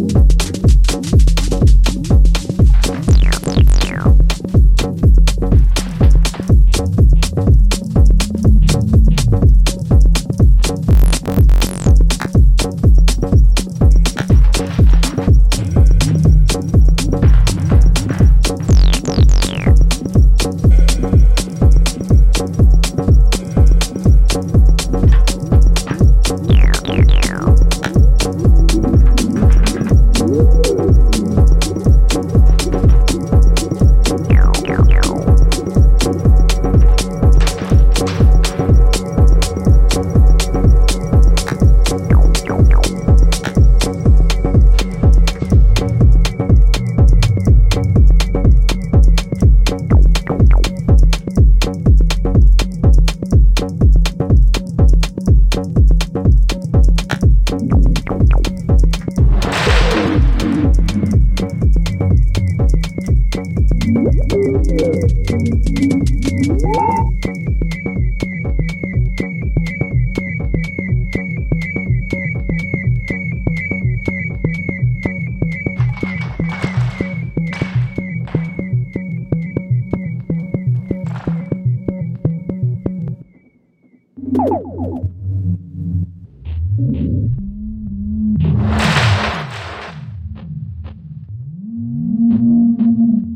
Bye. Mm-hmm.